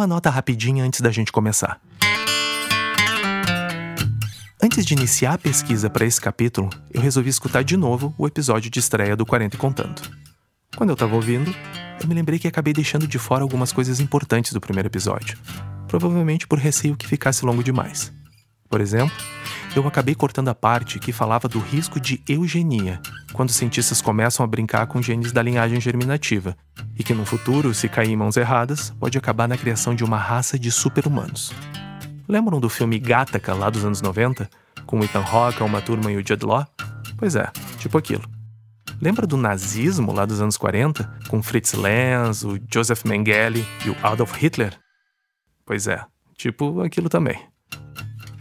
uma nota rapidinha antes da gente começar. Antes de iniciar a pesquisa para esse capítulo, eu resolvi escutar de novo o episódio de estreia do 40 e Contando. Quando eu estava ouvindo, eu me lembrei que acabei deixando de fora algumas coisas importantes do primeiro episódio, provavelmente por receio que ficasse longo demais. Por exemplo, eu acabei cortando a parte que falava do risco de eugenia, quando cientistas começam a brincar com genes da linhagem germinativa, e que no futuro, se cair em mãos erradas, pode acabar na criação de uma raça de super-humanos. Lembram do filme Gattaca, lá dos anos 90? Com Ethan Hawke, Uma Turma e o Judd Law? Pois é, tipo aquilo. Lembra do nazismo lá dos anos 40? Com Fritz Lenz, o Joseph Mengele e o Adolf Hitler? Pois é, tipo aquilo também.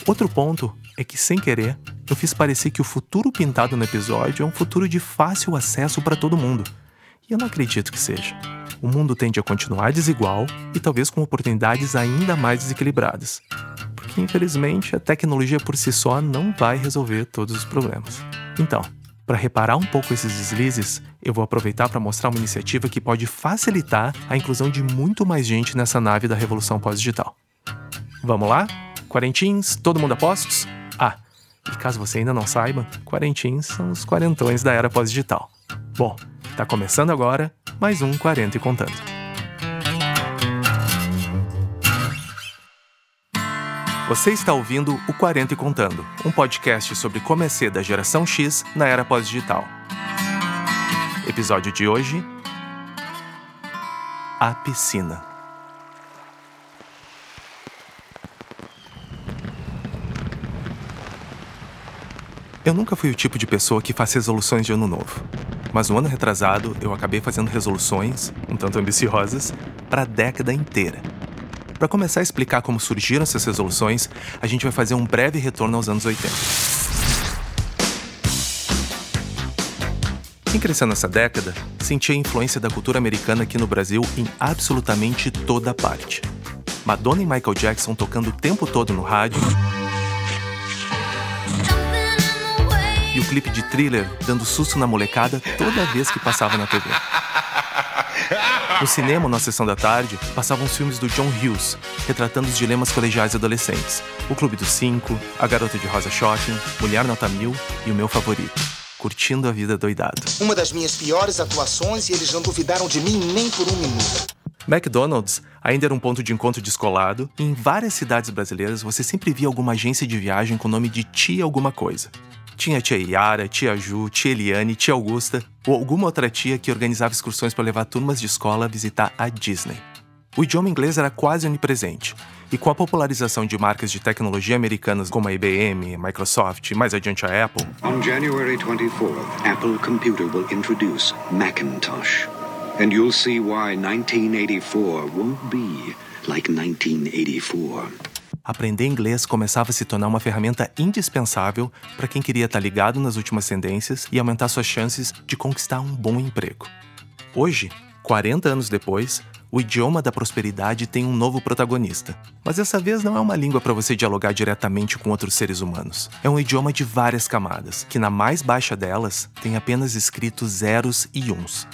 Outro ponto é que, sem querer, eu fiz parecer que o futuro pintado no episódio é um futuro de fácil acesso para todo mundo. E eu não acredito que seja o mundo tende a continuar desigual e talvez com oportunidades ainda mais desequilibradas. Porque, infelizmente, a tecnologia por si só não vai resolver todos os problemas. Então, para reparar um pouco esses deslizes, eu vou aproveitar para mostrar uma iniciativa que pode facilitar a inclusão de muito mais gente nessa nave da revolução pós-digital. Vamos lá? Quarentins, todo mundo a postos? E caso você ainda não saiba, quarentins são os quarentões da era pós-digital. Bom, tá começando agora mais um 40 e contando. Você está ouvindo o 40 e Contando, um podcast sobre como é ser da geração X na era pós-digital. Episódio de hoje: A piscina. Eu nunca fui o tipo de pessoa que faz resoluções de ano novo. Mas no ano retrasado, eu acabei fazendo resoluções, um tanto ambiciosas, para a década inteira. Para começar a explicar como surgiram essas resoluções, a gente vai fazer um breve retorno aos anos 80. Quem cresceu nessa década sentia a influência da cultura americana aqui no Brasil em absolutamente toda parte. Madonna e Michael Jackson tocando o tempo todo no rádio e o clipe de thriller dando susto na molecada toda vez que passava na TV. No cinema, na sessão da tarde, passavam os filmes do John Hughes, retratando os dilemas colegiais adolescentes. O Clube dos Cinco, A Garota de Rosa Shocking, Mulher Nota Mil e o meu favorito, Curtindo a Vida Doidado. Uma das minhas piores atuações e eles não duvidaram de mim nem por um minuto. McDonald's ainda era um ponto de encontro descolado e em várias cidades brasileiras você sempre via alguma agência de viagem com o nome de Tia Alguma Coisa. Tinha tia Yara, tia Ju, tia Eliane, tia Augusta ou alguma outra tia que organizava excursões para levar turmas de escola a visitar a Disney. O idioma inglês era quase onipresente, e com a popularização de marcas de tecnologia americanas como a IBM, Microsoft e mais adiante a Apple. On January 24th, Apple Computer will introduce Macintosh. And you'll see why 1984 won't be like 1984 aprender inglês começava a se tornar uma ferramenta indispensável para quem queria estar ligado nas últimas tendências e aumentar suas chances de conquistar um bom emprego. Hoje, 40 anos depois, o idioma da prosperidade tem um novo protagonista. Mas dessa vez não é uma língua para você dialogar diretamente com outros seres humanos. É um idioma de várias camadas, que na mais baixa delas tem apenas escritos zeros e uns.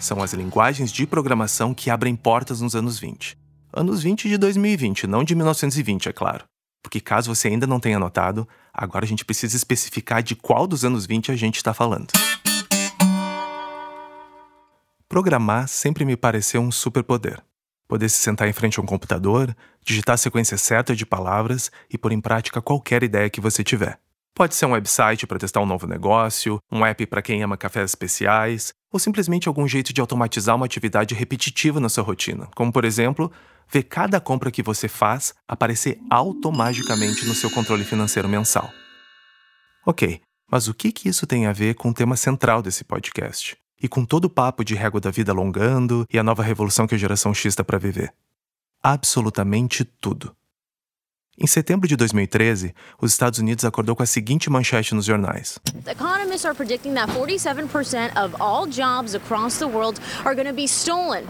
São as linguagens de programação que abrem portas nos anos 20 anos 20 de 2020, não de 1920, é claro. Porque caso você ainda não tenha notado, agora a gente precisa especificar de qual dos anos 20 a gente está falando. Programar sempre me pareceu um superpoder. Poder se sentar em frente a um computador, digitar a sequência certa de palavras e pôr em prática qualquer ideia que você tiver. Pode ser um website para testar um novo negócio, um app para quem ama cafés especiais, ou simplesmente algum jeito de automatizar uma atividade repetitiva na sua rotina, como por exemplo, ver cada compra que você faz aparecer automaticamente no seu controle financeiro mensal. Ok, mas o que, que isso tem a ver com o tema central desse podcast? E com todo o papo de régua da vida alongando e a nova revolução que a geração X está para viver? Absolutamente tudo. Em setembro de 2013, os Estados Unidos acordou com a seguinte manchete nos jornais. Economists are predicting that 47% of all jobs across the world are going to be stolen.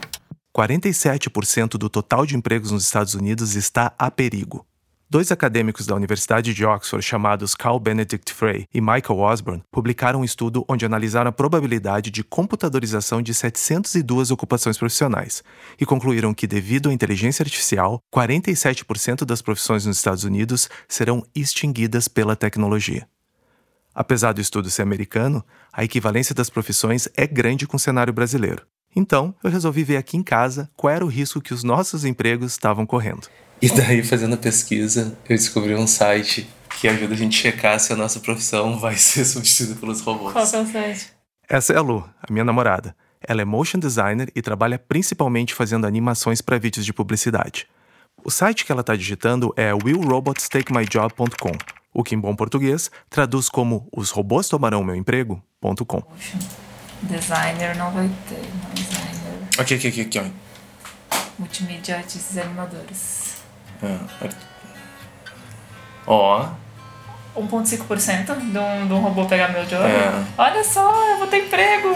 47% do total de empregos nos Estados Unidos está a perigo. Dois acadêmicos da Universidade de Oxford, chamados Carl Benedict Frey e Michael Osborne, publicaram um estudo onde analisaram a probabilidade de computadorização de 702 ocupações profissionais e concluíram que, devido à inteligência artificial, 47% das profissões nos Estados Unidos serão extinguidas pela tecnologia. Apesar do estudo ser americano, a equivalência das profissões é grande com o cenário brasileiro. Então, eu resolvi ver aqui em casa qual era o risco que os nossos empregos estavam correndo. E daí, fazendo a pesquisa, eu descobri um site que ajuda a gente a checar se a nossa profissão vai ser substituída pelos robôs. Qual é o site? Essa é a Lu, a minha namorada. Ela é motion designer e trabalha principalmente fazendo animações para vídeos de publicidade. O site que ela está digitando é willrobotstakemyjob.com, o que em bom português traduz como os robôs tomarão meu emprego.com. Designer não vai ter, não designer. Aqui, aqui, aqui, aqui, ó. Multimídia, artistas e animadores. É. Ó. 1,5% de um, de um robô pegar meu job. É. Olha só, eu vou ter emprego.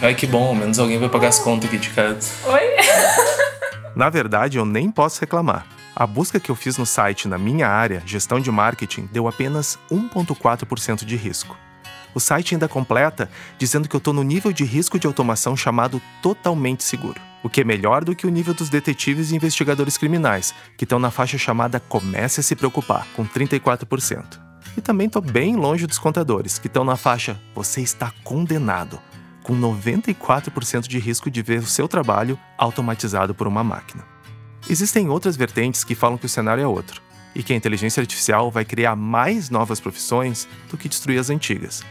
Ai, que bom, ao menos alguém vai pagar as contas aqui de casa. Oi? Na verdade, eu nem posso reclamar. A busca que eu fiz no site na minha área, gestão de marketing, deu apenas 1,4% de risco. O site ainda completa dizendo que eu estou no nível de risco de automação chamado totalmente seguro, o que é melhor do que o nível dos detetives e investigadores criminais, que estão na faixa chamada Comece a se preocupar, com 34%. E também estou bem longe dos contadores, que estão na faixa Você está condenado, com 94% de risco de ver o seu trabalho automatizado por uma máquina. Existem outras vertentes que falam que o cenário é outro, e que a inteligência artificial vai criar mais novas profissões do que destruir as antigas.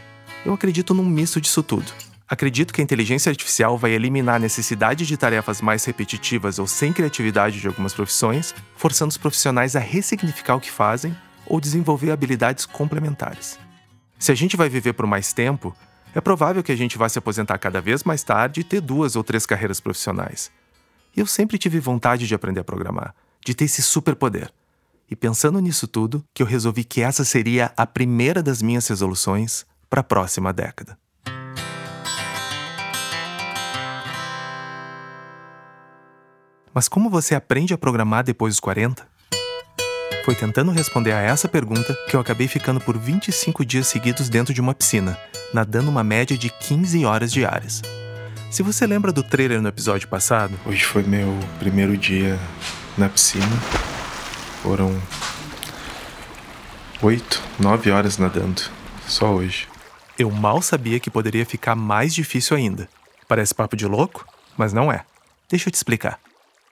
Eu acredito num misto disso tudo. Acredito que a inteligência artificial vai eliminar a necessidade de tarefas mais repetitivas ou sem criatividade de algumas profissões, forçando os profissionais a ressignificar o que fazem ou desenvolver habilidades complementares. Se a gente vai viver por mais tempo, é provável que a gente vá se aposentar cada vez mais tarde e ter duas ou três carreiras profissionais. E eu sempre tive vontade de aprender a programar, de ter esse superpoder. E pensando nisso tudo, que eu resolvi que essa seria a primeira das minhas resoluções para a próxima década. Mas como você aprende a programar depois dos 40? Foi tentando responder a essa pergunta que eu acabei ficando por 25 dias seguidos dentro de uma piscina, nadando uma média de 15 horas diárias. Se você lembra do trailer no episódio passado, hoje foi meu primeiro dia na piscina. Foram 8, 9 horas nadando, só hoje. Eu mal sabia que poderia ficar mais difícil ainda. Parece papo de louco, mas não é. Deixa eu te explicar.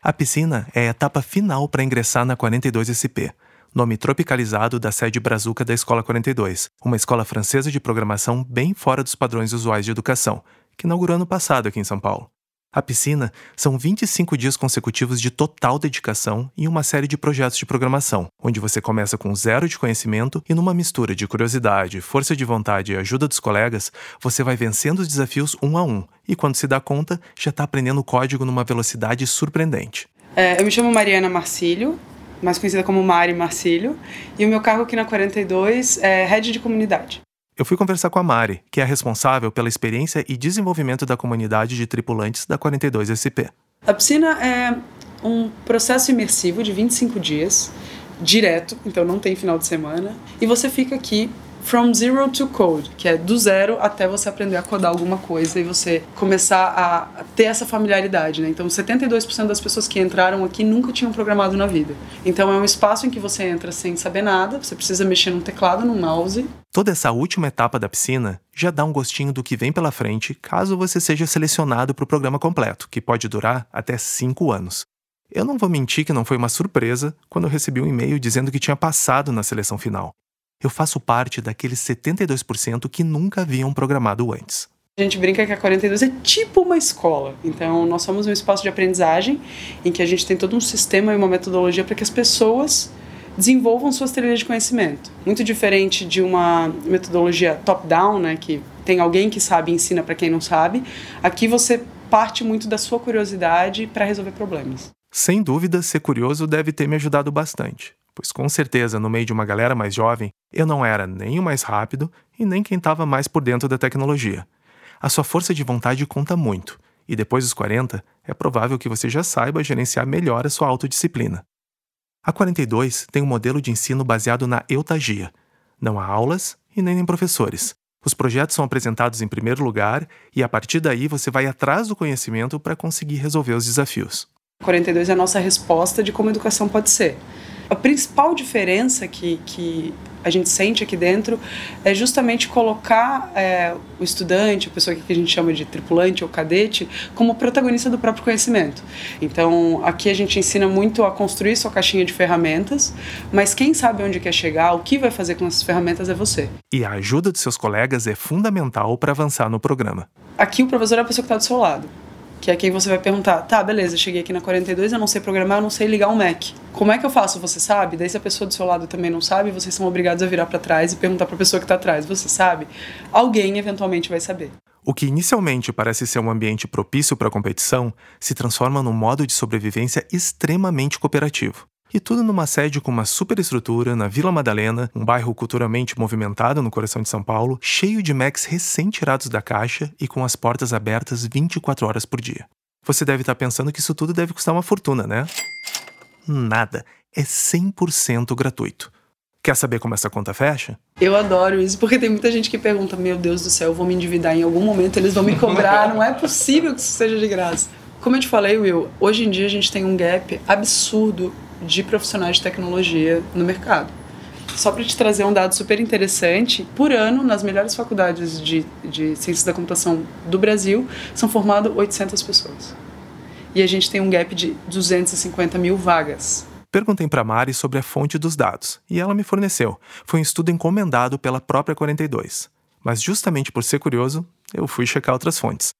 A piscina é a etapa final para ingressar na 42SP, nome tropicalizado da sede brazuca da Escola 42, uma escola francesa de programação bem fora dos padrões usuais de educação, que inaugurou ano passado aqui em São Paulo. A piscina são 25 dias consecutivos de total dedicação e uma série de projetos de programação, onde você começa com zero de conhecimento e, numa mistura de curiosidade, força de vontade e ajuda dos colegas, você vai vencendo os desafios um a um e, quando se dá conta, já está aprendendo código numa velocidade surpreendente. É, eu me chamo Mariana Marcílio, mais conhecida como Mari Marcílio, e o meu cargo aqui na 42 é Head de Comunidade. Eu fui conversar com a Mari, que é responsável pela experiência e desenvolvimento da comunidade de tripulantes da 42SP. A piscina é um processo imersivo de 25 dias, direto, então não tem final de semana, e você fica aqui from zero to code, que é do zero até você aprender a codar alguma coisa e você começar a ter essa familiaridade, né? Então, 72% das pessoas que entraram aqui nunca tinham programado na vida. Então, é um espaço em que você entra sem saber nada, você precisa mexer num teclado, num mouse. Toda essa última etapa da piscina já dá um gostinho do que vem pela frente caso você seja selecionado para o programa completo, que pode durar até 5 anos. Eu não vou mentir que não foi uma surpresa quando eu recebi um e-mail dizendo que tinha passado na seleção final eu faço parte daqueles 72% que nunca haviam programado antes. A gente brinca que a 42 é tipo uma escola. Então, nós somos um espaço de aprendizagem em que a gente tem todo um sistema e uma metodologia para que as pessoas desenvolvam suas trilhas de conhecimento. Muito diferente de uma metodologia top-down, né, que tem alguém que sabe e ensina para quem não sabe. Aqui você parte muito da sua curiosidade para resolver problemas. Sem dúvida, ser curioso deve ter me ajudado bastante pois com certeza, no meio de uma galera mais jovem, eu não era nem o mais rápido e nem quem estava mais por dentro da tecnologia. A sua força de vontade conta muito, e depois dos 40, é provável que você já saiba gerenciar melhor a sua autodisciplina. A 42 tem um modelo de ensino baseado na eutagia. Não há aulas e nem professores. Os projetos são apresentados em primeiro lugar e a partir daí você vai atrás do conhecimento para conseguir resolver os desafios. 42 é a nossa resposta de como a educação pode ser. A principal diferença que, que a gente sente aqui dentro é justamente colocar é, o estudante, a pessoa que a gente chama de tripulante ou cadete, como protagonista do próprio conhecimento. Então, aqui a gente ensina muito a construir sua caixinha de ferramentas, mas quem sabe onde quer chegar, o que vai fazer com essas ferramentas é você. E a ajuda de seus colegas é fundamental para avançar no programa. Aqui o professor é a pessoa que está do seu lado que é quem você vai perguntar, tá, beleza, cheguei aqui na 42, eu não sei programar, eu não sei ligar um Mac. Como é que eu faço? Você sabe? Daí se a pessoa do seu lado também não sabe, vocês são obrigados a virar para trás e perguntar para a pessoa que está atrás, você sabe? Alguém eventualmente vai saber. O que inicialmente parece ser um ambiente propício para a competição se transforma num modo de sobrevivência extremamente cooperativo. E tudo numa sede com uma superestrutura na Vila Madalena, um bairro culturalmente movimentado no coração de São Paulo, cheio de Macs recém-tirados da caixa e com as portas abertas 24 horas por dia. Você deve estar pensando que isso tudo deve custar uma fortuna, né? Nada. É 100% gratuito. Quer saber como essa conta fecha? Eu adoro isso, porque tem muita gente que pergunta: Meu Deus do céu, eu vou me endividar em algum momento, eles vão me cobrar, não é possível que isso seja de graça. Como eu te falei, Will, hoje em dia a gente tem um gap absurdo de profissionais de tecnologia no mercado. Só para te trazer um dado super interessante, por ano, nas melhores faculdades de, de ciências da computação do Brasil, são formadas 800 pessoas. E a gente tem um gap de 250 mil vagas. Perguntei para Mari sobre a fonte dos dados, e ela me forneceu. Foi um estudo encomendado pela própria 42. Mas justamente por ser curioso, eu fui checar outras fontes.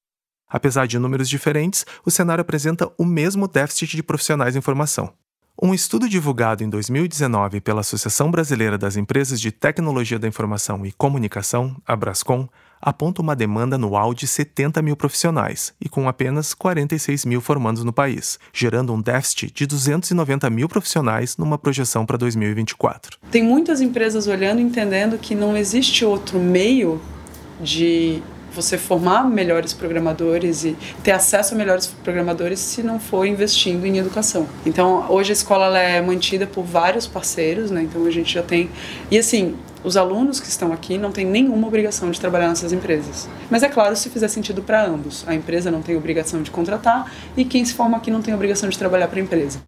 Apesar de números diferentes, o cenário apresenta o mesmo déficit de profissionais em formação. Um estudo divulgado em 2019 pela Associação Brasileira das Empresas de Tecnologia da Informação e Comunicação, a Brascom, aponta uma demanda anual de 70 mil profissionais e com apenas 46 mil formandos no país, gerando um déficit de 290 mil profissionais numa projeção para 2024. Tem muitas empresas olhando e entendendo que não existe outro meio de você formar melhores programadores e ter acesso a melhores programadores se não for investindo em educação. Então, hoje a escola é mantida por vários parceiros, né? Então a gente já tem e assim, os alunos que estão aqui não têm nenhuma obrigação de trabalhar nessas empresas. Mas é claro, se fizer sentido para ambos. A empresa não tem obrigação de contratar e quem se forma aqui não tem obrigação de trabalhar para a empresa.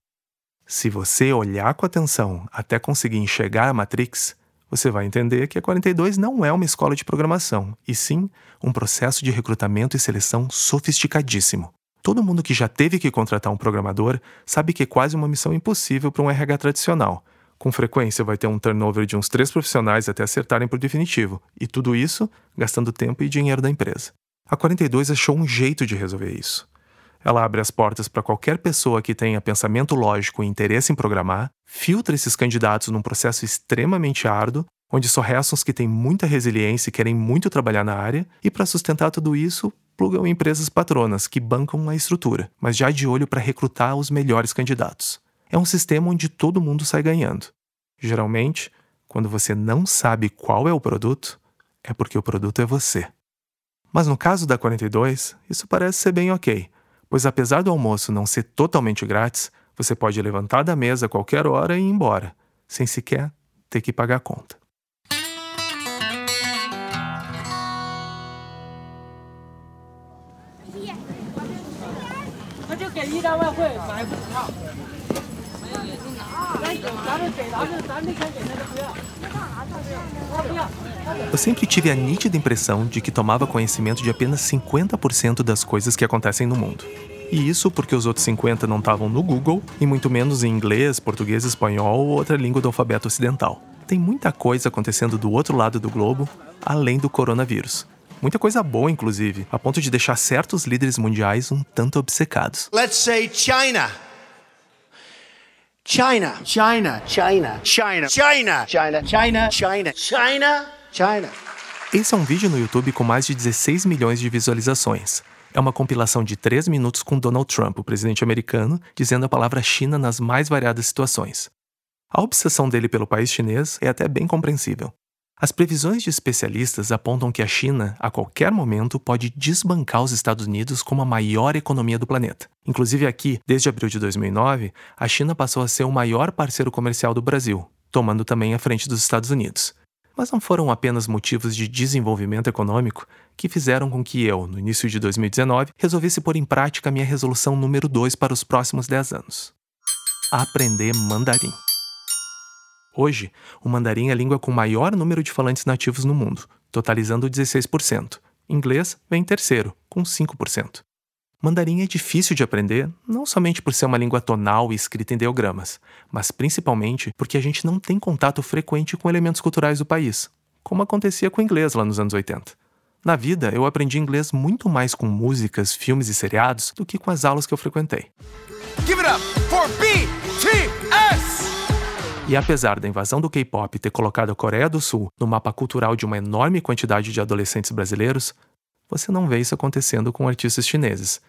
Se você olhar com atenção até conseguir enxergar a Matrix, você vai entender que a 42 não é uma escola de programação, e sim um processo de recrutamento e seleção sofisticadíssimo. Todo mundo que já teve que contratar um programador sabe que é quase uma missão impossível para um RH tradicional. Com frequência vai ter um turnover de uns três profissionais até acertarem por definitivo, e tudo isso gastando tempo e dinheiro da empresa. A 42 achou um jeito de resolver isso. Ela abre as portas para qualquer pessoa que tenha pensamento lógico e interesse em programar, filtra esses candidatos num processo extremamente árduo, onde só restam os que têm muita resiliência e querem muito trabalhar na área, e para sustentar tudo isso, plugam empresas patronas que bancam a estrutura, mas já de olho para recrutar os melhores candidatos. É um sistema onde todo mundo sai ganhando. Geralmente, quando você não sabe qual é o produto, é porque o produto é você. Mas no caso da 42, isso parece ser bem ok pois apesar do almoço não ser totalmente grátis, você pode levantar da mesa a qualquer hora e ir embora, sem sequer ter que pagar a conta. Eu sempre tive a nítida impressão de que tomava conhecimento de apenas 50% das coisas que acontecem no mundo. E isso porque os outros 50 não estavam no Google e muito menos em inglês, português, espanhol ou outra língua do alfabeto ocidental. Tem muita coisa acontecendo do outro lado do globo, além do coronavírus. Muita coisa boa, inclusive, a ponto de deixar certos líderes mundiais um tanto obcecados. Let's say China. China. China. China. China. China. China. China. China. China. China. Esse é um vídeo no YouTube com mais de 16 milhões de visualizações. É uma compilação de 3 minutos com Donald Trump, o presidente americano, dizendo a palavra China nas mais variadas situações. A obsessão dele pelo país chinês é até bem compreensível. As previsões de especialistas apontam que a China, a qualquer momento, pode desbancar os Estados Unidos como a maior economia do planeta. Inclusive aqui, desde abril de 2009, a China passou a ser o maior parceiro comercial do Brasil, tomando também a frente dos Estados Unidos. Mas não foram apenas motivos de desenvolvimento econômico que fizeram com que eu, no início de 2019, resolvesse pôr em prática minha resolução número 2 para os próximos 10 anos: aprender mandarim. Hoje, o mandarim é a língua com maior número de falantes nativos no mundo, totalizando 16%. Inglês vem em terceiro, com 5%. Mandarim é difícil de aprender, não somente por ser uma língua tonal e escrita em ideogramas, mas principalmente porque a gente não tem contato frequente com elementos culturais do país, como acontecia com o inglês lá nos anos 80. Na vida, eu aprendi inglês muito mais com músicas, filmes e seriados do que com as aulas que eu frequentei. Give it up for! E apesar da invasão do K-pop ter colocado a Coreia do Sul no mapa cultural de uma enorme quantidade de adolescentes brasileiros, você não vê isso acontecendo com artistas chineses.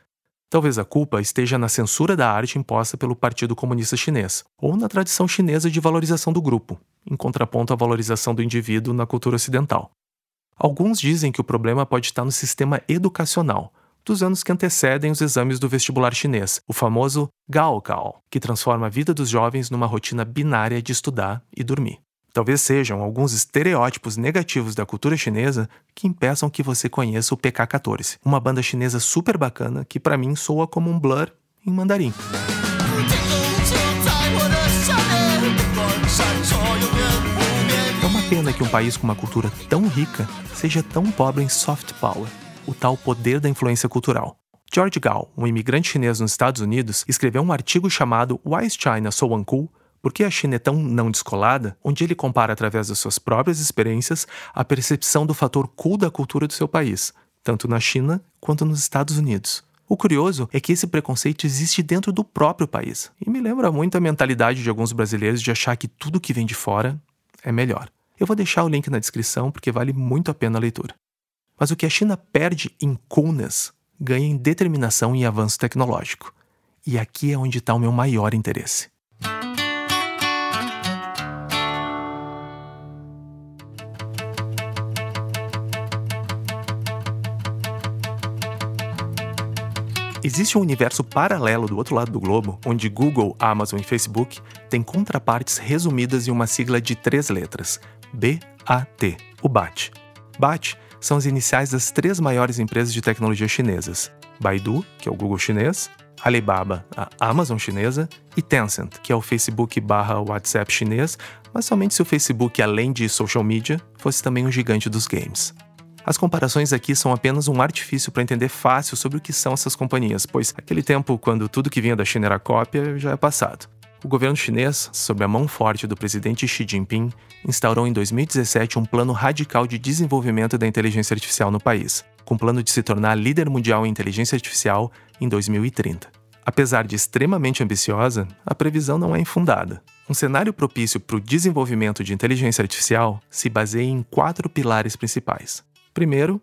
Talvez a culpa esteja na censura da arte imposta pelo Partido Comunista Chinês, ou na tradição chinesa de valorização do grupo, em contraponto à valorização do indivíduo na cultura ocidental. Alguns dizem que o problema pode estar no sistema educacional, dos anos que antecedem os exames do vestibular chinês, o famoso Gaokao, que transforma a vida dos jovens numa rotina binária de estudar e dormir. Talvez sejam alguns estereótipos negativos da cultura chinesa que impeçam que você conheça o PK-14, uma banda chinesa super bacana que para mim soa como um blur em mandarim. É uma pena que um país com uma cultura tão rica seja tão pobre em soft power, o tal poder da influência cultural. George Gao, um imigrante chinês nos Estados Unidos, escreveu um artigo chamado Why is China So Uncool? Por que a China é tão não descolada? Onde ele compara através das suas próprias experiências a percepção do fator cool da cultura do seu país, tanto na China quanto nos Estados Unidos. O curioso é que esse preconceito existe dentro do próprio país, e me lembra muito a mentalidade de alguns brasileiros de achar que tudo que vem de fora é melhor. Eu vou deixar o link na descrição porque vale muito a pena a leitura. Mas o que a China perde em coolness ganha em determinação e avanço tecnológico. E aqui é onde está o meu maior interesse. Existe um universo paralelo do outro lado do globo, onde Google, Amazon e Facebook têm contrapartes resumidas em uma sigla de três letras: BAT, o BAT. BAT são as iniciais das três maiores empresas de tecnologia chinesas: Baidu, que é o Google chinês, Alibaba, a Amazon chinesa, e Tencent, que é o Facebook barra WhatsApp chinês, mas somente se o Facebook, além de social media, fosse também um gigante dos games. As comparações aqui são apenas um artifício para entender fácil sobre o que são essas companhias, pois aquele tempo quando tudo que vinha da China era cópia já é passado. O governo chinês, sob a mão forte do presidente Xi Jinping, instaurou em 2017 um plano radical de desenvolvimento da inteligência artificial no país, com plano de se tornar líder mundial em inteligência artificial em 2030. Apesar de extremamente ambiciosa, a previsão não é infundada. Um cenário propício para o desenvolvimento de inteligência artificial se baseia em quatro pilares principais. Primeiro,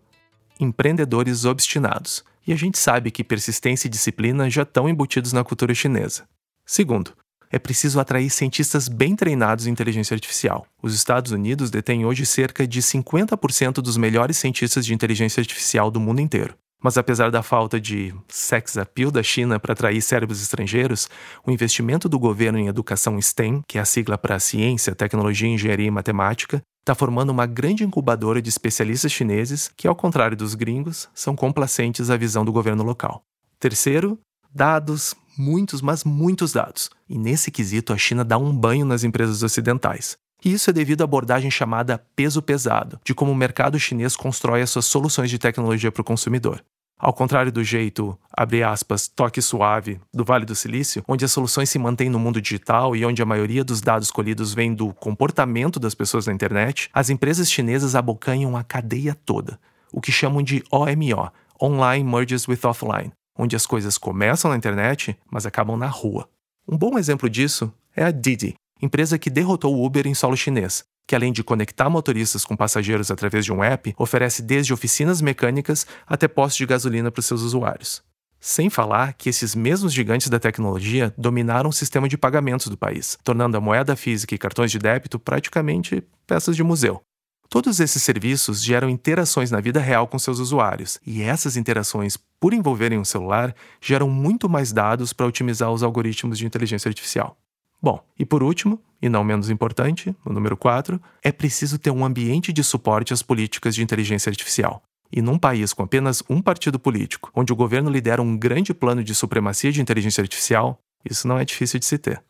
empreendedores obstinados. E a gente sabe que persistência e disciplina já estão embutidos na cultura chinesa. Segundo, é preciso atrair cientistas bem treinados em inteligência artificial. Os Estados Unidos detêm hoje cerca de 50% dos melhores cientistas de inteligência artificial do mundo inteiro. Mas apesar da falta de sex appeal da China para atrair cérebros estrangeiros, o investimento do governo em educação STEM, que é a sigla para ciência, tecnologia, engenharia e matemática, está formando uma grande incubadora de especialistas chineses que, ao contrário dos gringos, são complacentes à visão do governo local. Terceiro, dados, muitos, mas muitos dados. E nesse quesito, a China dá um banho nas empresas ocidentais. E isso é devido à abordagem chamada peso pesado, de como o mercado chinês constrói as suas soluções de tecnologia para o consumidor. Ao contrário do jeito, abre aspas, toque suave do Vale do Silício, onde as soluções se mantêm no mundo digital e onde a maioria dos dados colhidos vem do comportamento das pessoas na internet, as empresas chinesas abocanham a cadeia toda, o que chamam de OMO, Online Merges with Offline, onde as coisas começam na internet, mas acabam na rua. Um bom exemplo disso é a Didi, empresa que derrotou o Uber em solo chinês, que além de conectar motoristas com passageiros através de um app, oferece desde oficinas mecânicas até postos de gasolina para seus usuários. Sem falar que esses mesmos gigantes da tecnologia dominaram o sistema de pagamentos do país, tornando a moeda física e cartões de débito praticamente peças de museu. Todos esses serviços geram interações na vida real com seus usuários, e essas interações, por envolverem um celular, geram muito mais dados para otimizar os algoritmos de inteligência artificial. Bom, e por último, e não menos importante, o número 4, é preciso ter um ambiente de suporte às políticas de inteligência artificial. E num país com apenas um partido político, onde o governo lidera um grande plano de supremacia de inteligência artificial, isso não é difícil de se ter.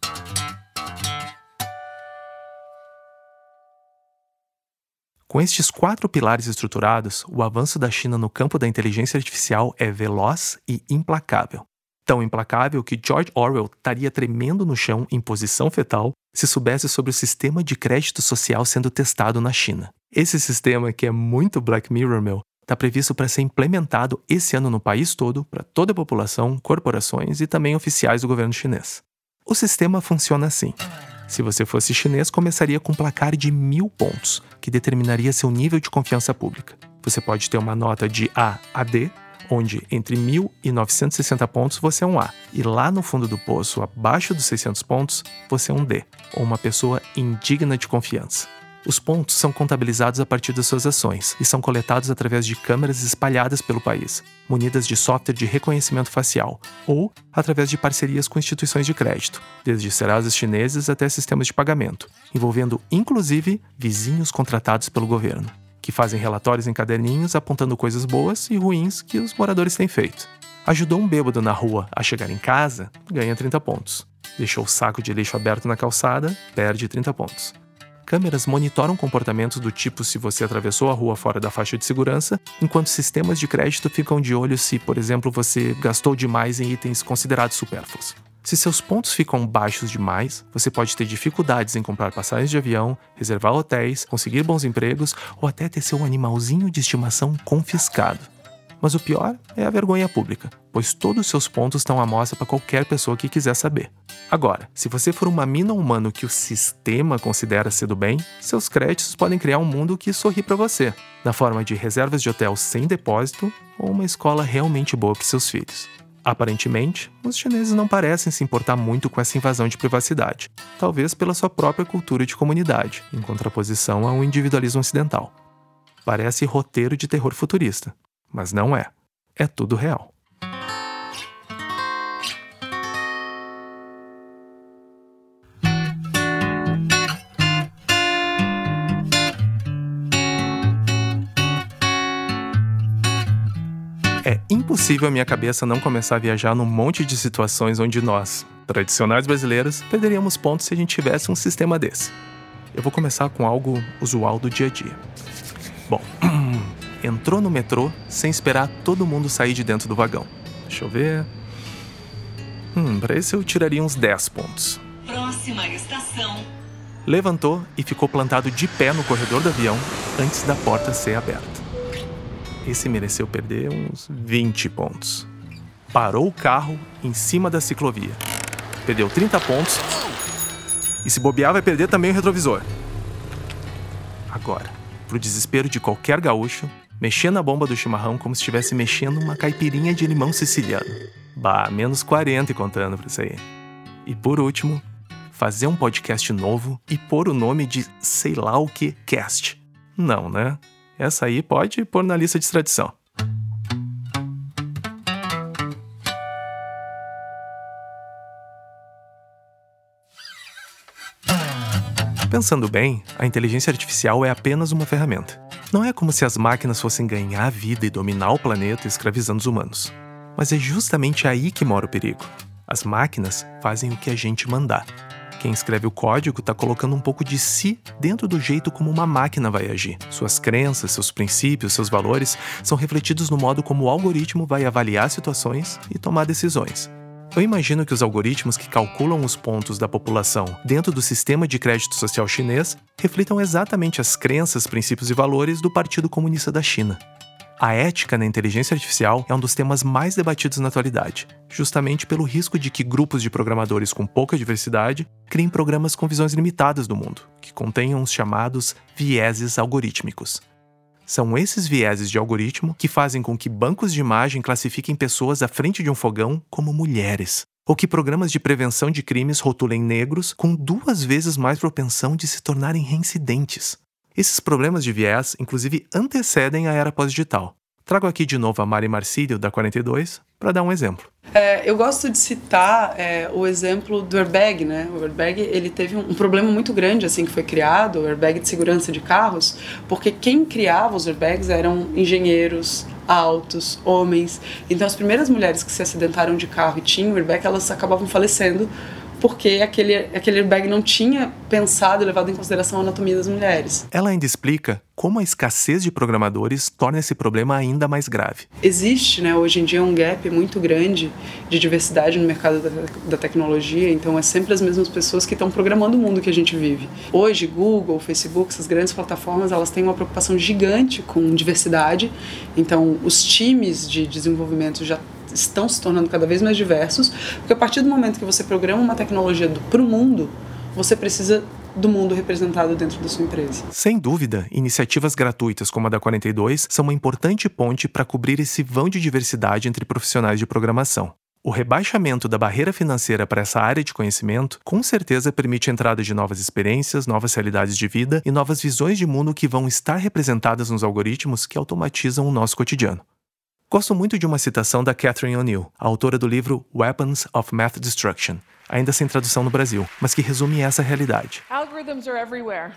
Com estes quatro pilares estruturados, o avanço da China no campo da inteligência artificial é veloz e implacável. Tão implacável que George Orwell estaria tremendo no chão em posição fetal se soubesse sobre o sistema de crédito social sendo testado na China. Esse sistema, que é muito Black Mirror, meu, está previsto para ser implementado esse ano no país todo para toda a população, corporações e também oficiais do governo chinês. O sistema funciona assim. Se você fosse chinês, começaria com um placar de mil pontos, que determinaria seu nível de confiança pública. Você pode ter uma nota de A a D, onde entre 1.000 e 960 pontos você é um A, e lá no fundo do poço, abaixo dos 600 pontos, você é um D, ou uma pessoa indigna de confiança. Os pontos são contabilizados a partir das suas ações e são coletados através de câmeras espalhadas pelo país, munidas de software de reconhecimento facial, ou através de parcerias com instituições de crédito, desde Serasas chineses até sistemas de pagamento, envolvendo inclusive vizinhos contratados pelo governo, que fazem relatórios em caderninhos apontando coisas boas e ruins que os moradores têm feito. Ajudou um bêbado na rua a chegar em casa, ganha 30 pontos. Deixou o saco de lixo aberto na calçada, perde 30 pontos câmeras monitoram comportamentos do tipo se você atravessou a rua fora da faixa de segurança, enquanto sistemas de crédito ficam de olho se, por exemplo, você gastou demais em itens considerados supérfluos. Se seus pontos ficam baixos demais, você pode ter dificuldades em comprar passagens de avião, reservar hotéis, conseguir bons empregos ou até ter seu animalzinho de estimação confiscado. Mas o pior é a vergonha pública, pois todos os seus pontos estão à mostra para qualquer pessoa que quiser saber. Agora, se você for uma mina humana que o sistema considera ser do bem, seus créditos podem criar um mundo que sorri para você, na forma de reservas de hotel sem depósito ou uma escola realmente boa para seus filhos. Aparentemente, os chineses não parecem se importar muito com essa invasão de privacidade, talvez pela sua própria cultura de comunidade, em contraposição ao individualismo ocidental. Parece roteiro de terror futurista, mas não é. É tudo real. É impossível a minha cabeça não começar a viajar num monte de situações onde nós, tradicionais brasileiros, perderíamos pontos se a gente tivesse um sistema desse. Eu vou começar com algo usual do dia a dia. Bom, entrou no metrô sem esperar todo mundo sair de dentro do vagão. Deixa eu ver. Hum, para esse eu tiraria uns 10 pontos. Próxima estação. Levantou e ficou plantado de pé no corredor do avião antes da porta ser aberta. Esse mereceu perder uns 20 pontos. Parou o carro em cima da ciclovia. Perdeu 30 pontos. E se bobear, vai perder também o retrovisor. Agora, pro desespero de qualquer gaúcho, mexendo na bomba do chimarrão como se estivesse mexendo uma caipirinha de limão siciliano. Bah, menos 40 e contando pra isso aí. E por último, fazer um podcast novo e pôr o nome de sei lá o que cast. Não, né? Essa aí pode pôr na lista de extradição. Pensando bem, a inteligência artificial é apenas uma ferramenta. Não é como se as máquinas fossem ganhar vida e dominar o planeta escravizando os humanos. Mas é justamente aí que mora o perigo. As máquinas fazem o que a gente mandar. Quem escreve o código está colocando um pouco de si dentro do jeito como uma máquina vai agir. Suas crenças, seus princípios, seus valores são refletidos no modo como o algoritmo vai avaliar situações e tomar decisões. Eu imagino que os algoritmos que calculam os pontos da população dentro do sistema de crédito social chinês reflitam exatamente as crenças, princípios e valores do Partido Comunista da China. A ética na inteligência artificial é um dos temas mais debatidos na atualidade, justamente pelo risco de que grupos de programadores com pouca diversidade criem programas com visões limitadas do mundo, que contenham os chamados vieses algorítmicos. São esses vieses de algoritmo que fazem com que bancos de imagem classifiquem pessoas à frente de um fogão como mulheres, ou que programas de prevenção de crimes rotulem negros com duas vezes mais propensão de se tornarem reincidentes. Esses problemas de viés, inclusive, antecedem a era pós-digital. Trago aqui de novo a Mari Marcílio, da 42, para dar um exemplo. É, eu gosto de citar é, o exemplo do airbag, né? O airbag ele teve um, um, problema muito grande assim que foi criado, o airbag de segurança de carros, porque quem criava os airbags eram engenheiros altos, homens. Então as primeiras mulheres que se acidentaram de carro e tinham airbag, elas acabavam falecendo porque aquele, aquele airbag não tinha pensado e levado em consideração a anatomia das mulheres. Ela ainda explica como a escassez de programadores torna esse problema ainda mais grave. Existe, né, hoje em dia, um gap muito grande de diversidade no mercado da, da tecnologia, então é sempre as mesmas pessoas que estão programando o mundo que a gente vive. Hoje, Google, Facebook, essas grandes plataformas, elas têm uma preocupação gigante com diversidade, então os times de desenvolvimento já estão se tornando cada vez mais diversos, porque a partir do momento que você programa uma tecnologia para o mundo, você precisa do mundo representado dentro da sua empresa. Sem dúvida, iniciativas gratuitas como a da 42 são uma importante ponte para cobrir esse vão de diversidade entre profissionais de programação. O rebaixamento da barreira financeira para essa área de conhecimento com certeza permite a entrada de novas experiências, novas realidades de vida e novas visões de mundo que vão estar representadas nos algoritmos que automatizam o nosso cotidiano. Gosto muito de uma citação da Catherine O'Neill, autora do livro Weapons of Math Destruction, ainda sem tradução no Brasil, mas que resume essa realidade. Algorithms are everywhere.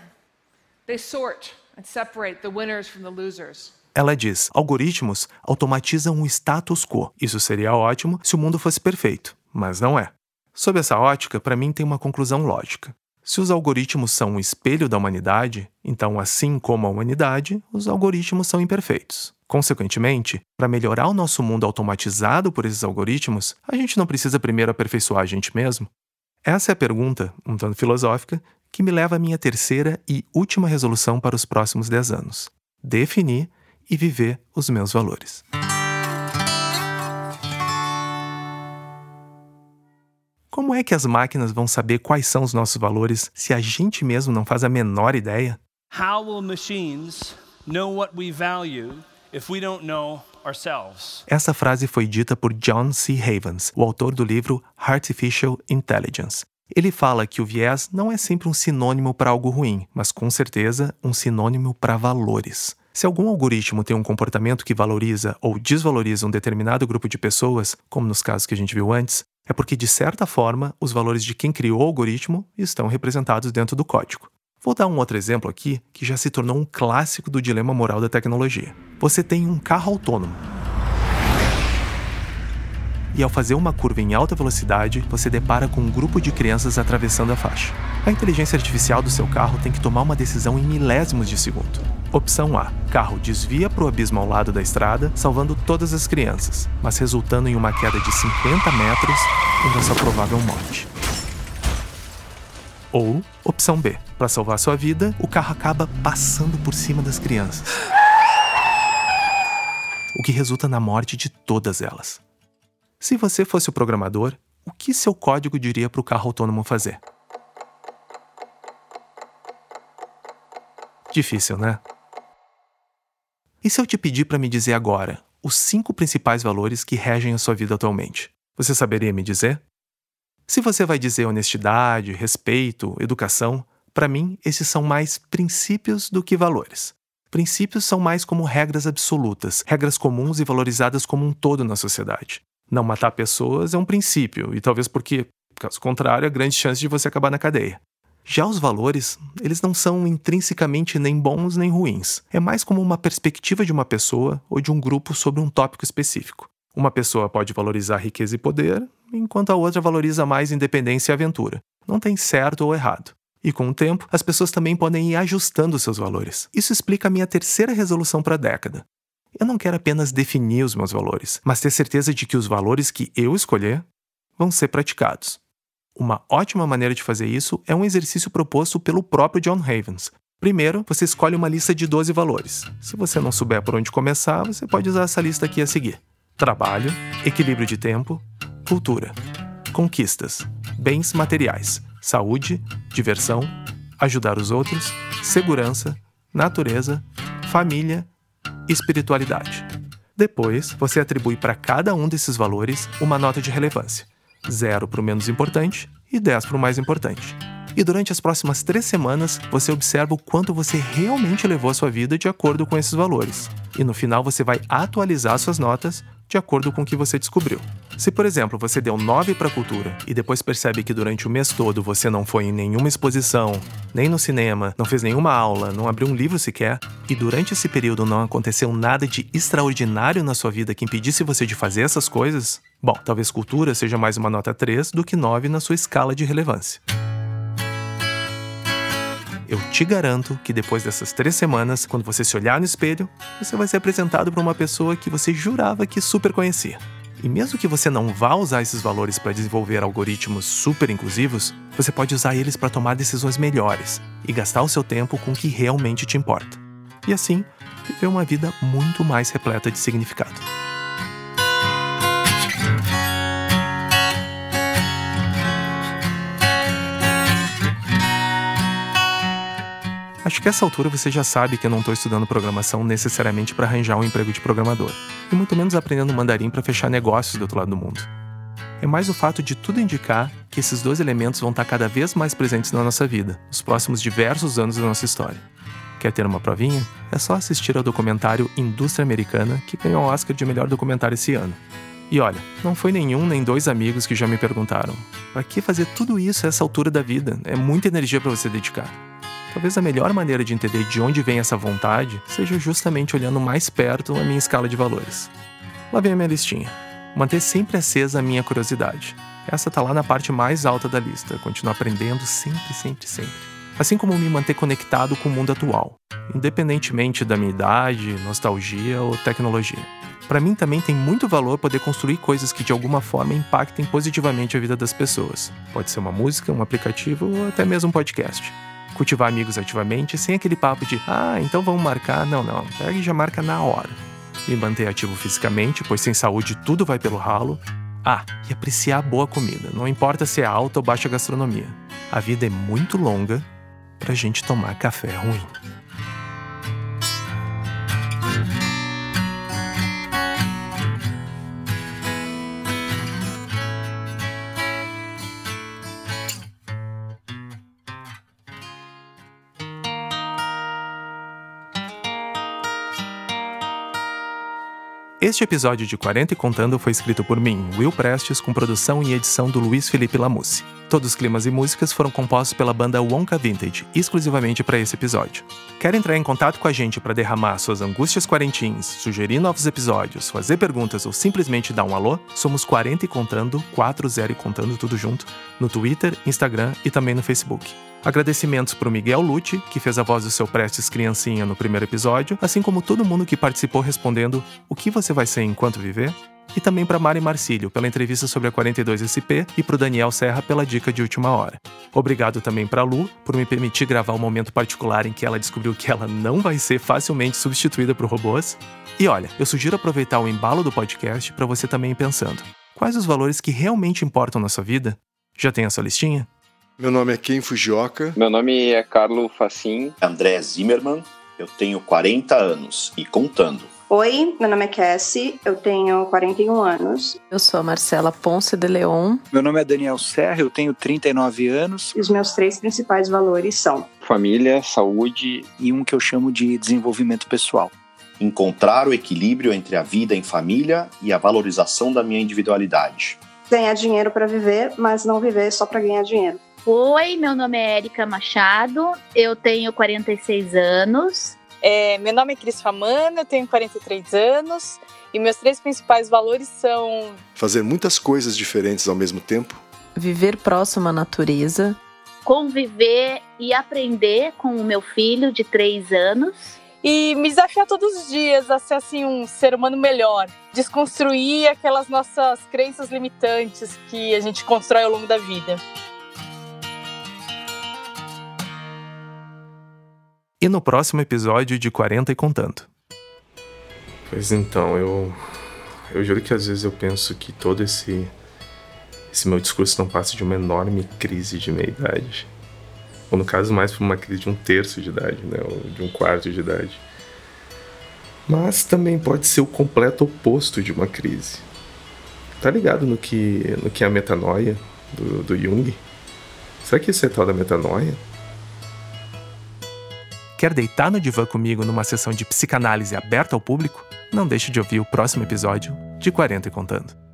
They sort and separate the winners from the losers. Ela diz: algoritmos automatizam o status quo. Isso seria ótimo se o mundo fosse perfeito, mas não é. Sob essa ótica, para mim tem uma conclusão lógica. Se os algoritmos são um espelho da humanidade, então, assim como a humanidade, os algoritmos são imperfeitos. Consequentemente, para melhorar o nosso mundo automatizado por esses algoritmos, a gente não precisa primeiro aperfeiçoar a gente mesmo? Essa é a pergunta, um tanto filosófica, que me leva à minha terceira e última resolução para os próximos 10 anos: definir e viver os meus valores. Como é que as máquinas vão saber quais são os nossos valores se a gente mesmo não faz a menor ideia? How will machines know what we value if we don't know ourselves. Essa frase foi dita por John C. Havens, o autor do livro Artificial Intelligence. Ele fala que o viés não é sempre um sinônimo para algo ruim, mas com certeza um sinônimo para valores. Se algum algoritmo tem um comportamento que valoriza ou desvaloriza um determinado grupo de pessoas, como nos casos que a gente viu antes, é porque, de certa forma, os valores de quem criou o algoritmo estão representados dentro do código. Vou dar um outro exemplo aqui que já se tornou um clássico do dilema moral da tecnologia. Você tem um carro autônomo. E ao fazer uma curva em alta velocidade, você depara com um grupo de crianças atravessando a faixa. A inteligência artificial do seu carro tem que tomar uma decisão em milésimos de segundo. Opção A: carro desvia para o abismo ao lado da estrada, salvando todas as crianças, mas resultando em uma queda de 50 metros e na sua provável morte. Ou, opção B, para salvar sua vida, o carro acaba passando por cima das crianças. O que resulta na morte de todas elas. Se você fosse o programador, o que seu código diria para o carro autônomo fazer? Difícil, né? E se eu te pedir para me dizer agora os cinco principais valores que regem a sua vida atualmente? Você saberia me dizer? Se você vai dizer honestidade, respeito, educação, para mim esses são mais princípios do que valores. Princípios são mais como regras absolutas, regras comuns e valorizadas como um todo na sociedade. Não matar pessoas é um princípio, e talvez porque, caso contrário, há grande chance de você acabar na cadeia. Já os valores, eles não são intrinsecamente nem bons nem ruins. É mais como uma perspectiva de uma pessoa ou de um grupo sobre um tópico específico. Uma pessoa pode valorizar riqueza e poder, enquanto a outra valoriza mais independência e aventura. Não tem certo ou errado. E com o tempo, as pessoas também podem ir ajustando seus valores. Isso explica a minha terceira resolução para a década. Eu não quero apenas definir os meus valores, mas ter certeza de que os valores que eu escolher vão ser praticados. Uma ótima maneira de fazer isso é um exercício proposto pelo próprio John Havens. Primeiro, você escolhe uma lista de 12 valores. Se você não souber por onde começar, você pode usar essa lista aqui a seguir trabalho, equilíbrio de tempo, cultura, conquistas, bens materiais, saúde, diversão, ajudar os outros, segurança, natureza, família, espiritualidade. Depois, você atribui para cada um desses valores uma nota de relevância: 0 para o menos importante e 10 para o mais importante. E durante as próximas três semanas, você observa o quanto você realmente levou a sua vida de acordo com esses valores. E no final, você vai atualizar suas notas de acordo com o que você descobriu. Se, por exemplo, você deu 9 para cultura e depois percebe que durante o mês todo você não foi em nenhuma exposição, nem no cinema, não fez nenhuma aula, não abriu um livro sequer, e durante esse período não aconteceu nada de extraordinário na sua vida que impedisse você de fazer essas coisas, bom, talvez cultura seja mais uma nota 3 do que 9 na sua escala de relevância. Eu te garanto que depois dessas três semanas, quando você se olhar no espelho, você vai ser apresentado para uma pessoa que você jurava que super conhecia. E mesmo que você não vá usar esses valores para desenvolver algoritmos super inclusivos, você pode usar eles para tomar decisões melhores e gastar o seu tempo com o que realmente te importa. E assim, viver uma vida muito mais repleta de significado. Acho que essa altura você já sabe que eu não estou estudando programação necessariamente para arranjar um emprego de programador, e muito menos aprendendo mandarim para fechar negócios do outro lado do mundo. É mais o fato de tudo indicar que esses dois elementos vão estar cada vez mais presentes na nossa vida, nos próximos diversos anos da nossa história. Quer ter uma provinha? É só assistir ao documentário Indústria Americana, que ganhou o Oscar de melhor documentário esse ano. E olha, não foi nenhum nem dois amigos que já me perguntaram: para que fazer tudo isso a essa altura da vida? É muita energia para você dedicar. Talvez a melhor maneira de entender de onde vem essa vontade seja justamente olhando mais perto a minha escala de valores. Lá vem a minha listinha. Manter sempre acesa a minha curiosidade. Essa tá lá na parte mais alta da lista. Continuar aprendendo sempre, sempre, sempre. Assim como me manter conectado com o mundo atual, independentemente da minha idade, nostalgia ou tecnologia. Para mim também tem muito valor poder construir coisas que de alguma forma impactem positivamente a vida das pessoas. Pode ser uma música, um aplicativo ou até mesmo um podcast cultivar amigos ativamente, sem aquele papo de, ah, então vamos marcar. Não, não, pega e já marca na hora. Me manter ativo fisicamente, pois sem saúde tudo vai pelo ralo. Ah, e apreciar boa comida, não importa se é alta ou baixa gastronomia. A vida é muito longa pra gente tomar café ruim. Este episódio de 40 e Contando foi escrito por mim, Will Prestes, com produção e edição do Luiz Felipe Lamussi. Todos os climas e músicas foram compostos pela banda Wonka Vintage, exclusivamente para esse episódio. Quer entrar em contato com a gente para derramar suas angústias quarentins, sugerir novos episódios, fazer perguntas ou simplesmente dar um alô? Somos 40 e Contando, 40 e Contando tudo junto, no Twitter, Instagram e também no Facebook. Agradecimentos para o Miguel Lute, que fez a voz do seu Prestes Criancinha no primeiro episódio, assim como todo mundo que participou respondendo O que você vai ser enquanto viver? E também para Mari Marcílio pela entrevista sobre a 42SP e para o Daniel Serra pela dica de última hora. Obrigado também para Lu por me permitir gravar um momento particular em que ela descobriu que ela não vai ser facilmente substituída por robôs. E olha, eu sugiro aproveitar o embalo do podcast para você também ir pensando. Quais os valores que realmente importam na sua vida? Já tem a sua listinha? Meu nome é Ken Fujioka. Meu nome é Carlo Facin. André Zimmermann. Eu tenho 40 anos e contando. Oi, meu nome é Cassie, eu tenho 41 anos. Eu sou a Marcela Ponce de Leon. Meu nome é Daniel Serra, eu tenho 39 anos. E os meus três principais valores são: família, saúde e um que eu chamo de desenvolvimento pessoal. Encontrar o equilíbrio entre a vida em família e a valorização da minha individualidade. Ganhar dinheiro para viver, mas não viver só para ganhar dinheiro. Oi, meu nome é Erika Machado, eu tenho 46 anos. É, meu nome é Cris Famana, eu tenho 43 anos e meus três principais valores são fazer muitas coisas diferentes ao mesmo tempo, viver próximo à natureza, conviver e aprender com o meu filho de 3 anos. E me desafiar todos os dias a ser assim um ser humano melhor, desconstruir aquelas nossas crenças limitantes que a gente constrói ao longo da vida. E no próximo episódio de 40 e Contando. Pois então, eu. Eu juro que às vezes eu penso que todo esse. Esse meu discurso não passa de uma enorme crise de meia-idade. Ou no caso, mais por uma crise de um terço de idade, né? Ou de um quarto de idade. Mas também pode ser o completo oposto de uma crise. Tá ligado no que, no que é a metanoia do, do Jung? Será que isso é tal da metanoia? Quer deitar no divã comigo numa sessão de psicanálise aberta ao público? Não deixe de ouvir o próximo episódio de 40 e Contando.